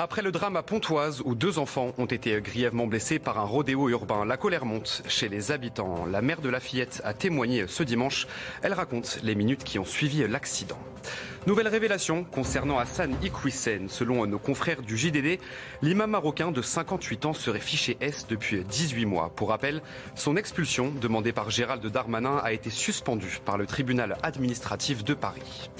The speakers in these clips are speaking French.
Après le drame à Pontoise où deux enfants ont été grièvement blessés par un rodéo urbain, la colère monte chez les habitants. La mère de la fillette a témoigné ce dimanche. Elle raconte les minutes qui ont suivi l'accident. Nouvelle révélation concernant Hassan Iqwisen. Selon nos confrères du JDD, l'imam marocain de 58 ans serait fiché S depuis 18 mois. Pour rappel, son expulsion, demandée par Gérald Darmanin, a été suspendue par le tribunal administratif de Paris.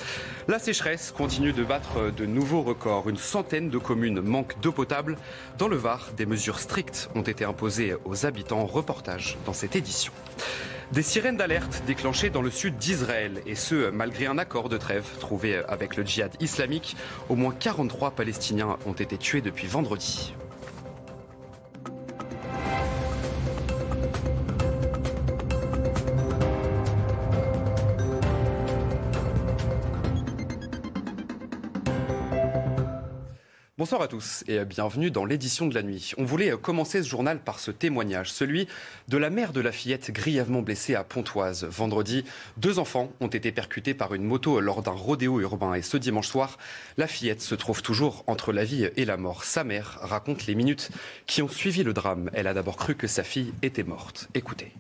La sécheresse continue de battre de nouveaux records. Une centaine de communes manquent d'eau potable. Dans le Var, des mesures strictes ont été imposées aux habitants. Reportage dans cette édition. Des sirènes d'alerte déclenchées dans le sud d'Israël, et ce, malgré un accord de trêve trouvé avec le djihad islamique. Au moins 43 Palestiniens ont été tués depuis vendredi. Bonsoir à tous et bienvenue dans l'édition de la nuit. On voulait commencer ce journal par ce témoignage, celui de la mère de la fillette grièvement blessée à Pontoise. Vendredi, deux enfants ont été percutés par une moto lors d'un rodéo urbain et ce dimanche soir, la fillette se trouve toujours entre la vie et la mort. Sa mère raconte les minutes qui ont suivi le drame. Elle a d'abord cru que sa fille était morte. Écoutez.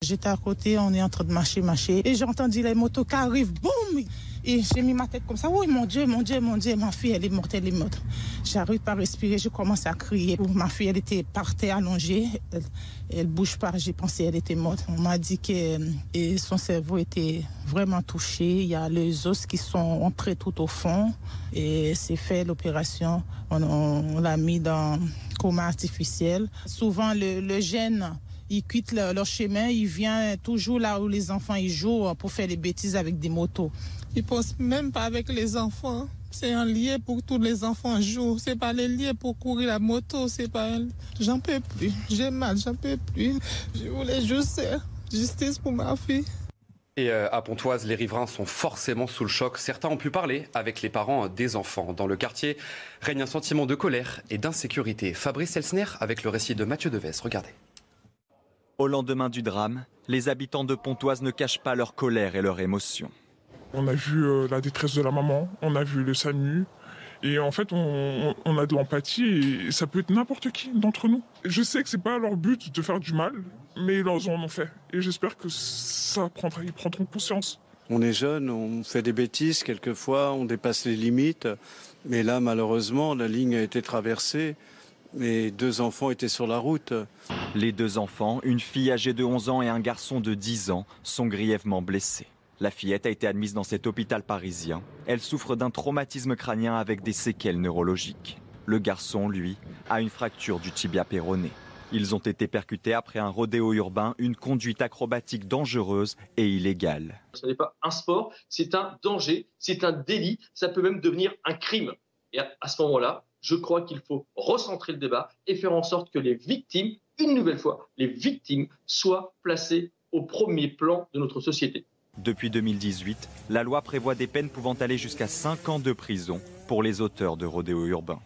J'étais à côté, on est en train de marcher, marcher, et j'ai entendu les motos qui arrivent, boum Et j'ai mis ma tête comme ça, oui, mon Dieu, mon Dieu, mon Dieu, ma fille, elle est morte, elle est morte. J'arrive pas à respirer, je commence à crier. Ma fille, elle était par terre allongée, elle, elle bouge pas, j'ai pensé qu'elle était morte. On m'a dit que et son cerveau était vraiment touché, il y a les os qui sont entrés tout au fond, et c'est fait l'opération, on, l'a mis dans coma artificiel. Souvent, le gène ils quittent leur, leur, chemin, ils viennent toujours là où les enfants ils jouent pour faire des bêtises avec des motos. Ils pensent même pas avec les enfants. C'est un lien pour que tous les enfants jouent. C'est pas les liens pour courir la moto. C'est pas. J'en peux plus. J'ai mal. J'en peux plus. Je voulais juste justice pour ma fille. Et à Pontoise, les riverains sont forcément sous le choc. Certains ont pu parler avec les parents des enfants. Dans le quartier règne un sentiment de colère et d'insécurité. Fabrice Elsner avec le récit de Mathieu Deves. Regardez. Au lendemain du drame, les habitants de Pontoise ne cachent pas leur colère et leur émotion. On a vu euh, la détresse de la maman, on a vu le SAMU, et en fait, on, on a de l'empathie, et ça peut être n'importe qui d'entre nous. Je sais que c'est pas leur but de faire du mal, mais ils en ont fait. Et j'espère que ça prendra, ils prendront conscience. On est jeune, on fait des bêtises quelquefois, on dépasse les limites, mais là, malheureusement, la ligne a été traversée. Mes deux enfants étaient sur la route. Les deux enfants, une fille âgée de 11 ans et un garçon de 10 ans, sont grièvement blessés. La fillette a été admise dans cet hôpital parisien. Elle souffre d'un traumatisme crânien avec des séquelles neurologiques. Le garçon, lui, a une fracture du tibia péroné. Ils ont été percutés après un rodéo urbain, une conduite acrobatique dangereuse et illégale. Ce n'est pas un sport, c'est un danger, c'est un délit, ça peut même devenir un crime. Et à ce moment-là, je crois qu'il faut recentrer le débat et faire en sorte que les victimes, une nouvelle fois, les victimes soient placées au premier plan de notre société. Depuis 2018, la loi prévoit des peines pouvant aller jusqu'à 5 ans de prison pour les auteurs de rodéo urbains.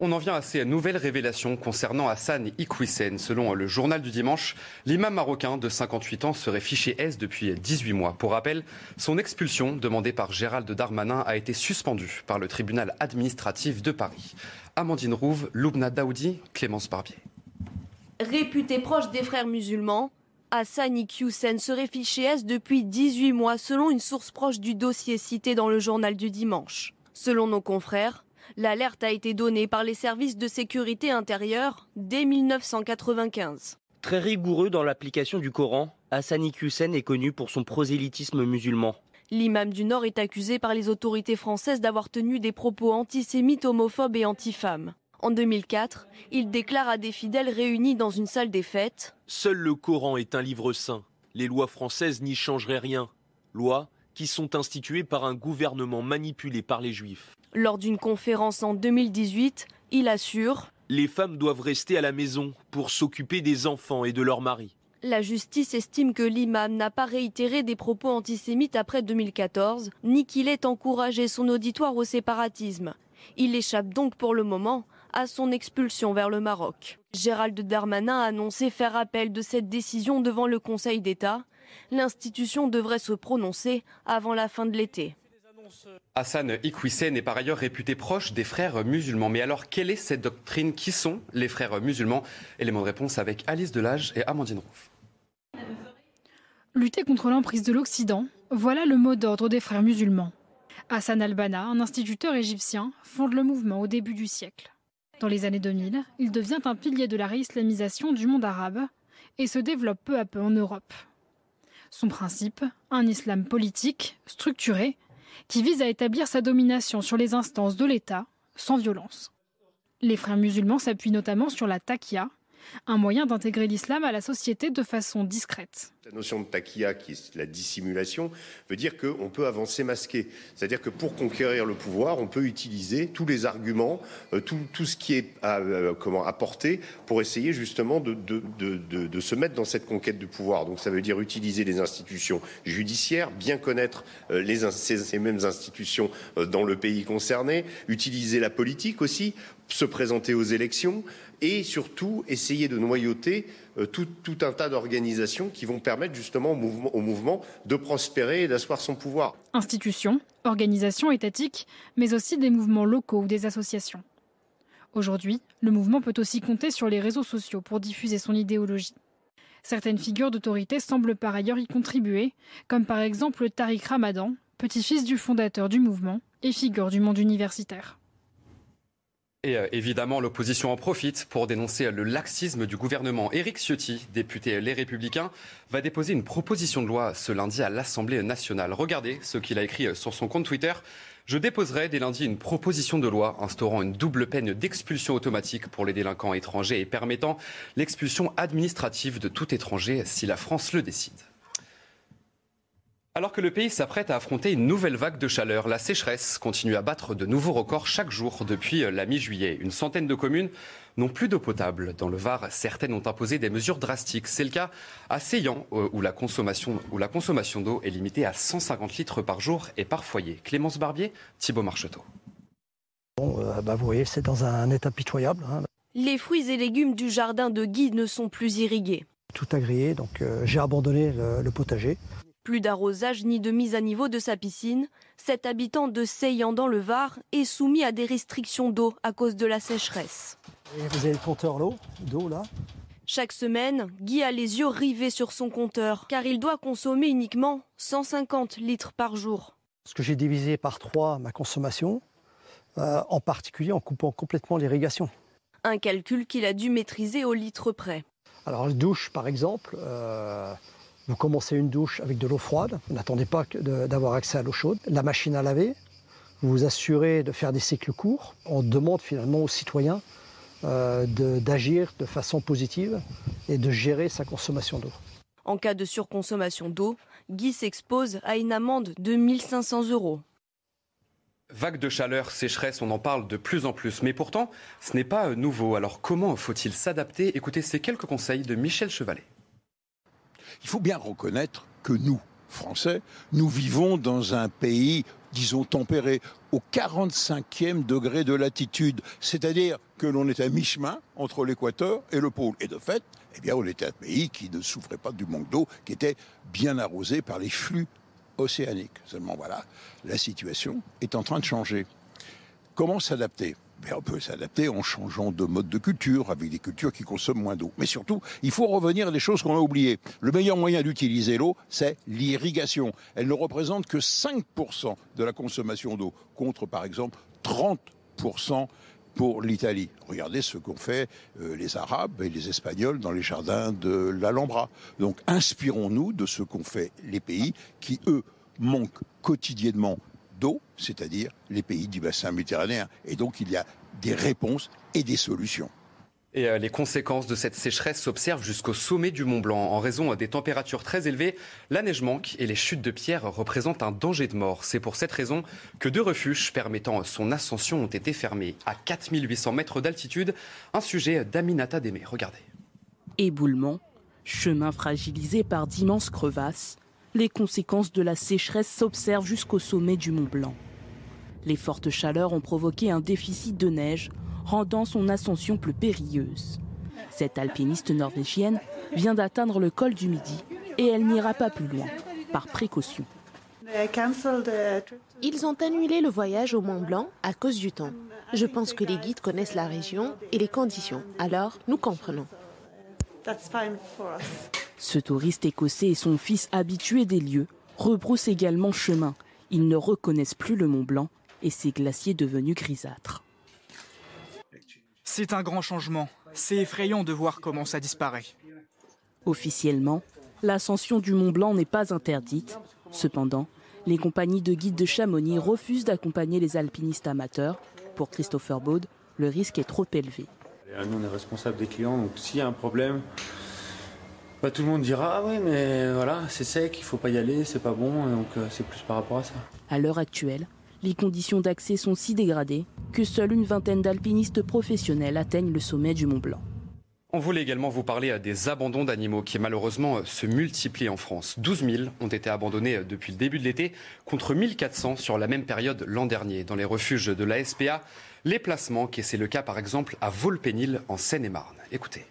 On en vient à ces nouvelles révélations concernant Hassan Iqwisen. Selon le journal du dimanche, l'imam marocain de 58 ans serait fiché S depuis 18 mois. Pour rappel, son expulsion, demandée par Gérald Darmanin, a été suspendue par le tribunal administratif de Paris. Amandine Rouve, Loubna Daoudi, Clémence Barbier. Réputé proche des frères musulmans, Hassan Iqwisen serait fiché S depuis 18 mois selon une source proche du dossier cité dans le journal du dimanche. Selon nos confrères, L'alerte a été donnée par les services de sécurité intérieure dès 1995. Très rigoureux dans l'application du Coran, Hassani Hussein est connu pour son prosélytisme musulman. L'imam du Nord est accusé par les autorités françaises d'avoir tenu des propos antisémites, homophobes et antifemmes. En 2004, il déclare à des fidèles réunis dans une salle des fêtes Seul le Coran est un livre saint. Les lois françaises n'y changeraient rien. Loi qui sont institués par un gouvernement manipulé par les juifs. Lors d'une conférence en 2018, il assure Les femmes doivent rester à la maison pour s'occuper des enfants et de leur mari. La justice estime que l'imam n'a pas réitéré des propos antisémites après 2014, ni qu'il ait encouragé son auditoire au séparatisme. Il échappe donc pour le moment à son expulsion vers le Maroc. Gérald Darmanin a annoncé faire appel de cette décision devant le Conseil d'État. L'institution devrait se prononcer avant la fin de l'été. Hassan Iqwisen est par ailleurs réputé proche des frères musulmans. Mais alors, quelle est cette doctrine? Qui sont les frères musulmans? Élément de réponse avec Alice Delage et Amandine Rouf. Lutter contre l'emprise de l'Occident, voilà le mot d'ordre des frères musulmans. Hassan al-Banna, un instituteur égyptien, fonde le mouvement au début du siècle. Dans les années 2000, il devient un pilier de la réislamisation du monde arabe et se développe peu à peu en Europe. Son principe, un islam politique, structuré, qui vise à établir sa domination sur les instances de l'État sans violence. Les frères musulmans s'appuient notamment sur la taqiyya, un moyen d'intégrer l'islam à la société de façon discrète. La notion de taquilla, qui est la dissimulation, veut dire qu'on peut avancer masqué. C'est-à-dire que pour conquérir le pouvoir, on peut utiliser tous les arguments, euh, tout, ce qui est à, euh, comment, apporté pour essayer justement de, se mettre dans cette conquête du pouvoir. Donc ça veut dire utiliser les institutions judiciaires, bien connaître euh, les, ces mêmes institutions dans le pays concerné, utiliser la politique aussi, se présenter aux élections et surtout essayer de noyauter euh, tout, un tas d'organisations qui vont permettre justement au mouvement de prospérer et d'asseoir son pouvoir. Institutions, organisations étatiques, mais aussi des mouvements locaux ou des associations. Aujourd'hui, le mouvement peut aussi compter sur les réseaux sociaux pour diffuser son idéologie. Certaines figures d'autorité semblent par ailleurs y contribuer, comme par exemple Tariq Ramadan, petit-fils du fondateur du mouvement et figure du monde universitaire. Et euh, évidemment, l'opposition en profite pour dénoncer le laxisme du gouvernement. Éric Ciotti, député Les Républicains, va déposer une proposition de loi ce lundi à l'Assemblée nationale. Regardez ce qu'il a écrit sur son compte Twitter. Je déposerai dès lundi une proposition de loi instaurant une double peine d'expulsion automatique pour les délinquants étrangers et permettant l'expulsion administrative de tout étranger si la France le décide. Alors que le pays s'apprête à affronter une nouvelle vague de chaleur, la sécheresse continue à battre de nouveaux records chaque jour depuis la mi-juillet. Une centaine de communes n'ont plus d'eau potable. Dans le Var, certaines ont imposé des mesures drastiques. C'est le cas à Seyan, où la consommation, où la consommation d'eau est limitée à 150 litres par jour et par foyer. Clémence Barbier, Thibault Marcheteau. Bon, euh, bah vous voyez, c'est dans un état pitoyable. Hein. Les fruits et légumes du jardin de Guy ne sont plus irrigués. Tout a grillé, donc euh, j'ai abandonné le, le potager. Plus d'arrosage ni de mise à niveau de sa piscine, cet habitant de Seyan dans le Var est soumis à des restrictions d'eau à cause de la sécheresse. Et vous avez le compteur d'eau là? Chaque semaine, Guy a les yeux rivés sur son compteur car il doit consommer uniquement 150 litres par jour. Parce que j'ai divisé par trois ma consommation, euh, en particulier en coupant complètement l'irrigation. Un calcul qu'il a dû maîtriser au litre près. Alors, douche par exemple. Euh vous commencez une douche avec de l'eau froide, vous n'attendez pas d'avoir accès à l'eau chaude. La machine à laver, vous vous assurez de faire des cycles courts. On demande finalement aux citoyens euh, d'agir de, de façon positive et de gérer sa consommation d'eau. En cas de surconsommation d'eau, Guy s'expose à une amende de 1500 euros. Vague de chaleur, sécheresse, on en parle de plus en plus. Mais pourtant, ce n'est pas nouveau. Alors comment faut-il s'adapter? Écoutez ces quelques conseils de Michel Chevalet. Il faut bien reconnaître que nous, Français, nous vivons dans un pays, disons, tempéré, au 45e degré de latitude, c'est-à-dire que l'on est à mi-chemin entre l'équateur et le pôle. Et de fait, eh bien, on était un pays qui ne souffrait pas du manque d'eau, qui était bien arrosé par les flux océaniques. Seulement, voilà, la situation est en train de changer. Comment s'adapter? On peut s'adapter en changeant de mode de culture, avec des cultures qui consomment moins d'eau. Mais surtout, il faut revenir à des choses qu'on a oubliées. Le meilleur moyen d'utiliser l'eau, c'est l'irrigation. Elle ne représente que 5% de la consommation d'eau, contre par exemple 30% pour l'Italie. Regardez ce qu'ont fait euh, les Arabes et les Espagnols dans les jardins de l'Alhambra. Donc inspirons-nous de ce qu'ont fait les pays qui, eux, manquent quotidiennement d'eau, c'est-à-dire les pays du bassin méditerranéen. Et donc il y a des réponses et des solutions. Et euh, les conséquences de cette sécheresse s'observent jusqu'au sommet du Mont Blanc. En raison des températures très élevées, la neige manque et les chutes de pierre représentent un danger de mort. C'est pour cette raison que deux refuges permettant son ascension ont été fermés à 4800 mètres d'altitude. Un sujet d'Aminata Démé. Regardez. Éboulement, chemin fragilisé par d'immenses crevasses, les conséquences de la sécheresse s'observent jusqu'au sommet du Mont Blanc. Les fortes chaleurs ont provoqué un déficit de neige rendant son ascension plus périlleuse. Cette alpiniste norvégienne vient d'atteindre le col du Midi et elle n'ira pas plus loin, par précaution. Ils ont annulé le voyage au Mont Blanc à cause du temps. Je pense que les guides connaissent la région et les conditions, alors nous comprenons. Ce touriste écossais et son fils habitués des lieux rebroussent également chemin. Ils ne reconnaissent plus le Mont Blanc et ses glaciers devenus grisâtres. C'est un grand changement. C'est effrayant de voir comment ça disparaît. Officiellement, l'ascension du Mont Blanc n'est pas interdite. Cependant, les compagnies de guides de Chamonix refusent d'accompagner les alpinistes amateurs. Pour Christopher Baud, le risque est trop élevé. Nous, on est responsable des clients, donc s'il y a un problème, bah, tout le monde dira ah oui, mais voilà, c'est sec, il faut pas y aller, c'est pas bon, donc euh, c'est plus par rapport à ça. À l'heure actuelle, les conditions d'accès sont si dégradées que seule une vingtaine d'alpinistes professionnels atteignent le sommet du Mont Blanc. On voulait également vous parler des abandons d'animaux qui malheureusement se multiplient en France. 12 000 ont été abandonnés depuis le début de l'été contre 1400 sur la même période l'an dernier dans les refuges de la SPA. Les placements, c'est le cas par exemple à Volpénil en Seine-et-Marne. Écoutez.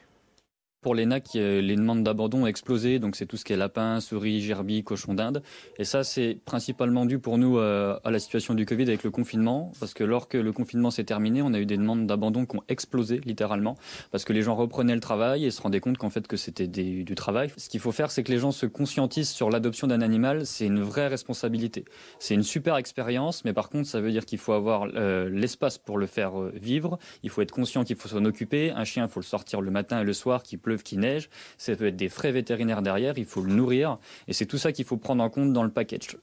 Pour l'ENAC, les demandes d'abandon ont explosé, donc c'est tout ce qui est lapin, souris, gerbille, cochon d'Inde. Et ça, c'est principalement dû pour nous euh, à la situation du Covid avec le confinement, parce que lorsque le confinement s'est terminé, on a eu des demandes d'abandon qui ont explosé littéralement, parce que les gens reprenaient le travail et se rendaient compte qu'en fait que c'était du travail. Ce qu'il faut faire, c'est que les gens se conscientisent sur l'adoption d'un animal, c'est une vraie responsabilité. C'est une super expérience, mais par contre, ça veut dire qu'il faut avoir euh, l'espace pour le faire euh, vivre, il faut être conscient qu'il faut s'en occuper. Un chien, il faut le sortir le matin et le soir, pleuve, qu'il neige, ça peut être des frais vétérinaires derrière, il faut le nourrir, et c'est tout ça qu'il faut prendre en compte dans le package.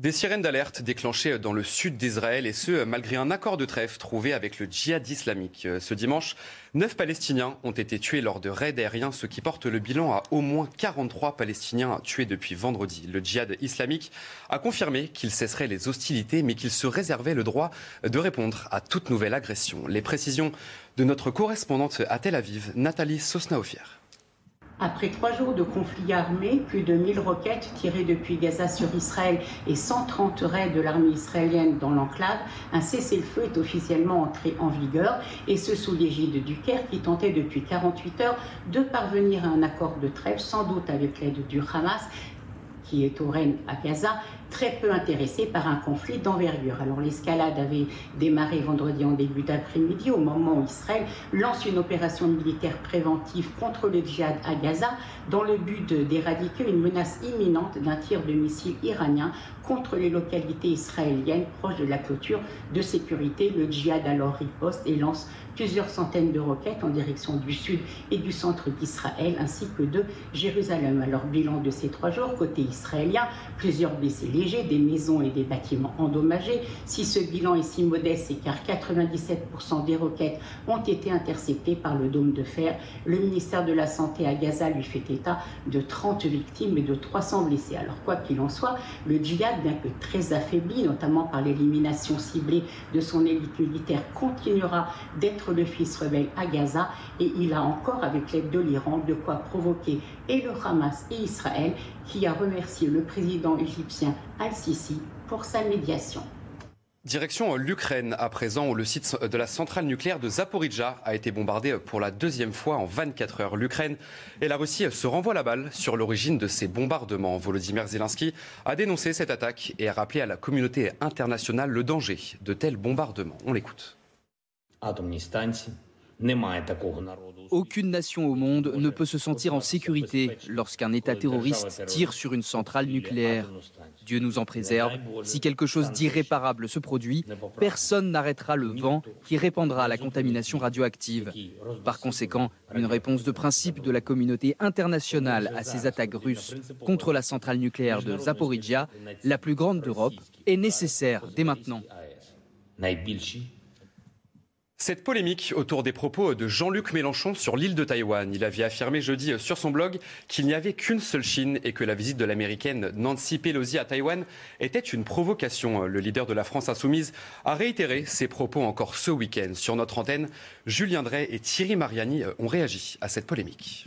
Des sirènes d'alerte déclenchées dans le sud d'Israël et ce, malgré un accord de trêve trouvé avec le djihad islamique. Ce dimanche, neuf Palestiniens ont été tués lors de raids aériens, ce qui porte le bilan à au moins 43 Palestiniens tués depuis vendredi. Le djihad islamique a confirmé qu'il cesserait les hostilités, mais qu'il se réservait le droit de répondre à toute nouvelle agression. Les précisions de notre correspondante à Tel Aviv, Nathalie Sosnaofier. Après trois jours de conflits armés, plus de 1000 roquettes tirées depuis Gaza sur Israël et 130 raids de l'armée israélienne dans l'enclave, un cessez-le-feu est officiellement entré en vigueur, et ce sous l'égide du Caire qui tentait depuis 48 heures de parvenir à un accord de trêve, sans doute avec l'aide du Hamas, qui est au règne à Gaza, très peu intéressé par un conflit d'envergure. Alors l'escalade avait démarré vendredi en début d'après-midi au moment où Israël lance une opération militaire préventive contre le djihad à Gaza dans le but d'éradiquer une menace imminente d'un tir de missiles iranien contre les localités israéliennes proches de la clôture de sécurité. Le djihad alors riposte et lance plusieurs centaines de roquettes en direction du sud et du centre d'Israël ainsi que de Jérusalem. Alors bilan de ces trois jours, côté israélien, plusieurs blessés des maisons et des bâtiments endommagés. Si ce bilan est si modeste, c'est car 97% des roquettes ont été interceptées par le dôme de fer. Le ministère de la Santé à Gaza lui fait état de 30 victimes et de 300 blessés. Alors quoi qu'il en soit, le djihad, bien que très affaibli, notamment par l'élimination ciblée de son élite militaire, continuera d'être le fils rebelle à Gaza et il a encore, avec l'aide de l'Iran, de quoi provoquer et le Hamas et Israël qui a remercié le président égyptien Al-Sisi pour sa médiation. Direction l'Ukraine à présent où le site de la centrale nucléaire de Zaporizhia a été bombardé pour la deuxième fois en 24 heures. L'Ukraine et la Russie se renvoient la balle sur l'origine de ces bombardements. Volodymyr Zelensky a dénoncé cette attaque et a rappelé à la communauté internationale le danger de tels bombardements. On l'écoute. Aucune nation au monde ne peut se sentir en sécurité lorsqu'un État terroriste tire sur une centrale nucléaire. Dieu nous en préserve. Si quelque chose d'irréparable se produit, personne n'arrêtera le vent qui répandra la contamination radioactive. Par conséquent, une réponse de principe de la communauté internationale à ces attaques russes contre la centrale nucléaire de Zaporizhia, la plus grande d'Europe, est nécessaire dès maintenant. Cette polémique autour des propos de Jean-Luc Mélenchon sur l'île de Taïwan. Il avait affirmé jeudi sur son blog qu'il n'y avait qu'une seule Chine et que la visite de l'américaine Nancy Pelosi à Taïwan était une provocation. Le leader de la France insoumise a réitéré ses propos encore ce week-end. Sur notre antenne, Julien Drey et Thierry Mariani ont réagi à cette polémique.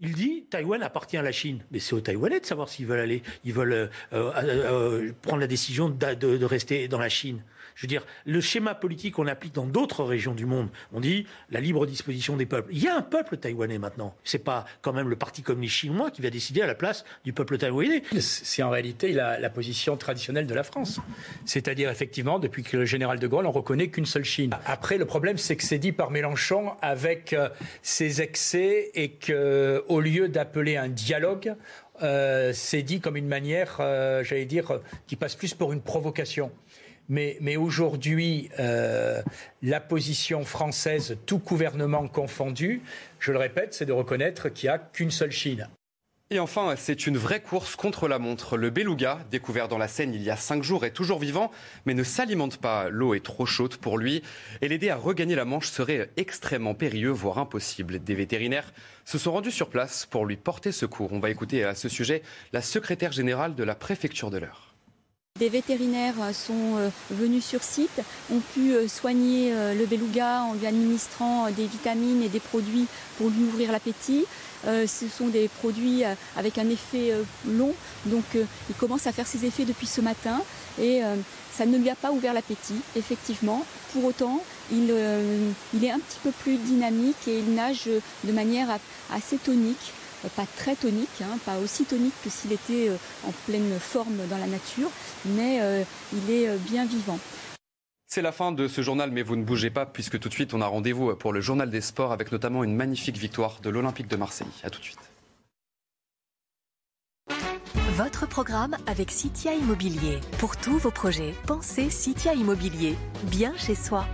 Il dit Taïwan appartient à la Chine. Mais c'est aux Taïwanais de savoir s'ils veulent aller. Ils veulent euh, euh, euh, prendre la décision de rester dans la Chine. Je veux dire, le schéma politique qu'on applique dans d'autres régions du monde, on dit la libre disposition des peuples. Il y a un peuple taïwanais maintenant. C'est pas quand même le Parti communiste chinois qui va décider à la place du peuple taïwanais. C'est en réalité la, position traditionnelle de la France. C'est-à-dire, effectivement, depuis que le général de Gaulle, on reconnaît qu'une seule Chine. Après, le problème, c'est que c'est dit par Mélenchon avec euh, ses excès et que, au lieu d'appeler un dialogue, euh, c'est dit comme une manière, euh, j'allais dire, qui passe plus pour une provocation. Mais, aujourd'hui, euh, la position française, tout gouvernement confondu, je le répète, c'est de reconnaître qu'il n'y a qu'une seule Chine. Et enfin, c'est une vraie course contre la montre. Le beluga, découvert dans la Seine il y a cinq jours, est toujours vivant, mais ne s'alimente pas. L'eau est trop chaude pour lui. Et l'aider à regagner la Manche serait extrêmement périlleux, voire impossible. Des vétérinaires se sont rendus sur place pour lui porter secours. On va écouter à ce sujet la secrétaire générale de la préfecture de l'Eure. Des vétérinaires sont euh, venus sur site, ont pu euh, soigner euh, le beluga en lui administrant des vitamines et des produits pour lui ouvrir l'appétit. Ce sont des produits avec un effet long, donc il commence à faire ses effets depuis ce matin et ça ne lui a pas ouvert l'appétit, effectivement. Pour autant, il, il est un petit peu plus dynamique et il nage de manière assez tonique pas très tonique, hein, pas aussi tonique que s'il était euh, en pleine forme dans la nature, mais euh, il est euh, bien vivant. C'est la fin de ce journal, mais vous ne bougez pas puisque tout de suite on a rendez-vous pour le journal des sports avec notamment une magnifique victoire de l'Olympique de Marseille. A tout de suite. Votre programme avec Citia Immobilier. Pour tous vos projets, pensez Citia Immobilier. Bien chez soi.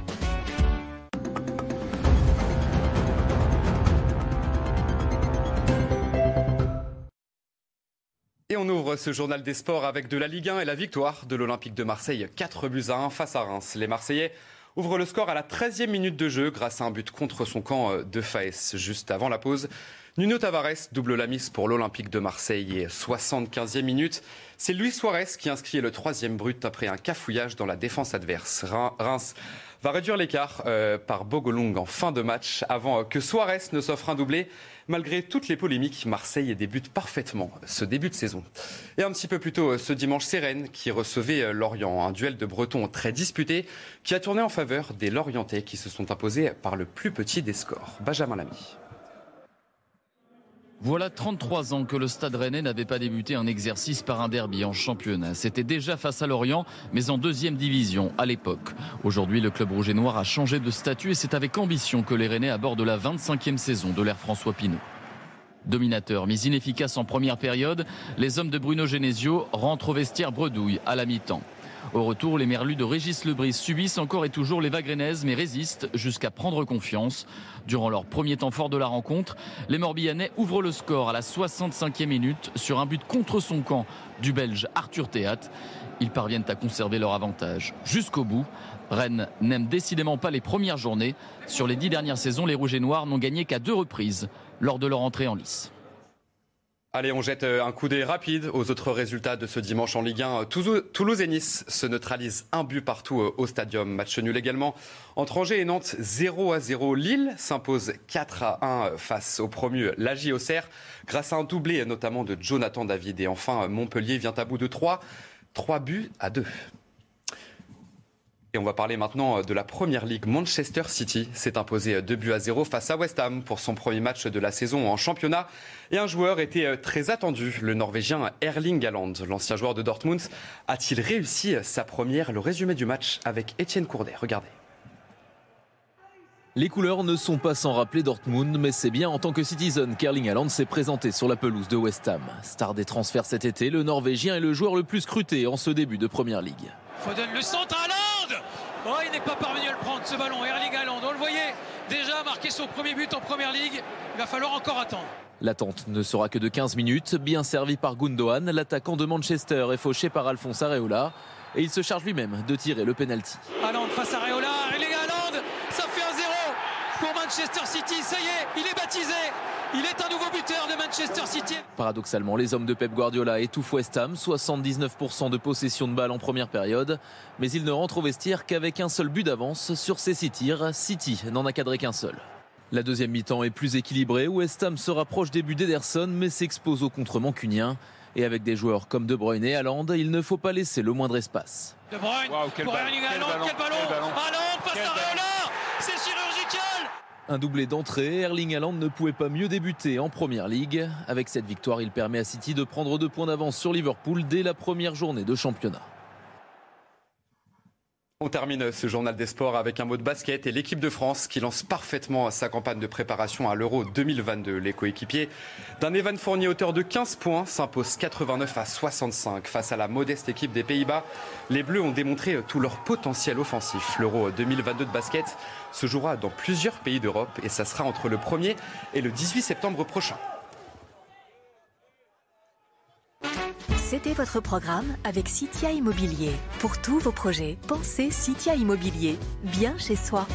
Et on ouvre ce journal des sports avec de la Ligue 1 et la victoire de l'Olympique de Marseille 4 buts à 1 face à Reims. Les Marseillais ouvrent le score à la 13e minute de jeu grâce à un but contre son camp euh, de Faes. Juste avant la pause, Nuno Tavares double la mise pour l'Olympique de Marseille et 75e minute. C'est Luis Suarez qui inscrit le troisième but après un cafouillage dans la défense adverse. Reims va réduire l'écart euh, par Bogolong en fin de match avant que Suarez ne s'offre un doublé. Malgré toutes les polémiques, Marseille débute parfaitement ce début de saison. Et un petit peu plus tôt, ce dimanche, c'est qui recevait euh, Lorient. Un duel de Bretons très disputé qui a tourné en faveur des Lorientais qui se sont imposés par le plus petit des scores. Benjamin Lamy. Voilà 33 ans que le Stade Rennais n'avait pas débuté un exercice par un derby en championnat. C'était déjà face à Lorient, mais en deuxième division à l'époque. Aujourd'hui, le club rouge et noir a changé de statut et c'est avec ambition que les Rennais abordent la 25e saison de l'ère François Pinault. Dominateur mais inefficace en première période, les hommes de Bruno Genesio rentrent au vestiaire bredouille à la mi-temps. Au retour, les Merlus de Régis Lebris subissent encore et toujours les Vagrenaises mais résistent jusqu'à prendre confiance. Durant leur premier temps fort de la rencontre, les Morbihanais ouvrent le score à la 65e minute sur un but contre son camp du Belge Arthur Théat. Ils parviennent à conserver leur avantage jusqu'au bout. Rennes n'aime décidément pas les premières journées. Sur les dix dernières saisons, les Rouges et Noirs n'ont gagné qu'à deux reprises lors de leur entrée en lice. Allez, on jette euh, un coup d'œil rapide aux autres résultats de ce dimanche en Ligue 1. Toulouse et Nice se neutralisent un but partout euh, au stadium. Match nul également entre Angers et Nantes, 0 à 0. Lille s'impose 4 à 1 face au promu l'AJ Auxerre grâce à un doublé notamment de Jonathan David. Et enfin, Montpellier vient à bout de 3, 3 buts à 2. Et on va parler maintenant de la première ligue. Manchester City s'est imposé 2 buts à 0 face à West Ham pour son premier match de la saison en championnat. Et un joueur était euh, très attendu, le Norvégien Erling Haaland. L'ancien joueur de Dortmund a-t-il réussi sa première Le résumé du match avec Étienne Courdet. Regardez. Les couleurs ne sont pas sans rappeler Dortmund, mais c'est bien en tant que citizen qu'Erling Haaland s'est présenté sur la pelouse de West Ham. Star des transferts cet été, le Norvégien est le joueur le plus scruté en ce début de Première Ligue. Foden le centre à Oh, il n'est pas parvenu à le prendre ce ballon. Erling Haaland, on le voyait déjà marquer son premier but en première ligue. Il va falloir encore attendre. L'attente ne sera que de 15 minutes. Bien servi par Gundogan, l'attaquant de Manchester est fauché par Alphonse Areola. Et il se charge lui-même de tirer le penalty. Haaland face à Areola. Manchester City. Ça y est, il est baptisé. Il est un nouveau buteur de Manchester City. Paradoxalement, les hommes de Pep Guardiola étouffent West Ham, 79% de possession de balle en première période, mais ils ne rentrent au vestiaire qu'avec un seul but d'avance sur ces six tirs. City n'en a cadré qu'un seul. La deuxième mi-temps est plus équilibrée. West Ham se rapproche des buts d'Ederson mais s'expose au contre mancunien. Et avec des joueurs comme De Bruyne et Haaland, il ne faut pas laisser le moindre espace. De Bruyne pour Erling Haaland, quel ballon, Haaland passe à c'est chirurgical un doublé d'entrée, Erling Haaland ne pouvait pas mieux débuter en Première Ligue. Avec cette victoire, il permet à City de prendre deux points d'avance sur Liverpool dès la première journée de championnat. On termine ce journal des sports avec un mot de basket et l'équipe de France qui lance parfaitement sa campagne de préparation à l'Euro 2022. Les coéquipiers d'un Evan Fournier auteur de 15 points s'imposent 89 à 65 face à la modeste équipe des Pays-Bas. Les Bleus ont démontré tout leur potentiel offensif. L'Euro 2022 de basket se jouera dans plusieurs pays d'Europe et ça sera entre le 1er et le 18 septembre prochain. C'était votre programme avec Citia Immobilier. Pour tous vos projets, pensez Citia Immobilier, bien chez soi.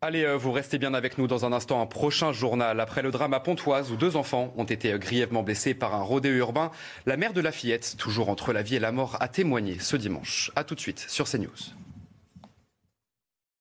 Allez, euh, vous restez bien avec nous dans un instant, un prochain journal. Après le drame à Pontoise où deux enfants ont été grièvement blessés par un rodéo urbain, la mère de la fillette, toujours entre la vie et la mort, a témoigné ce dimanche. A tout de suite sur CNews.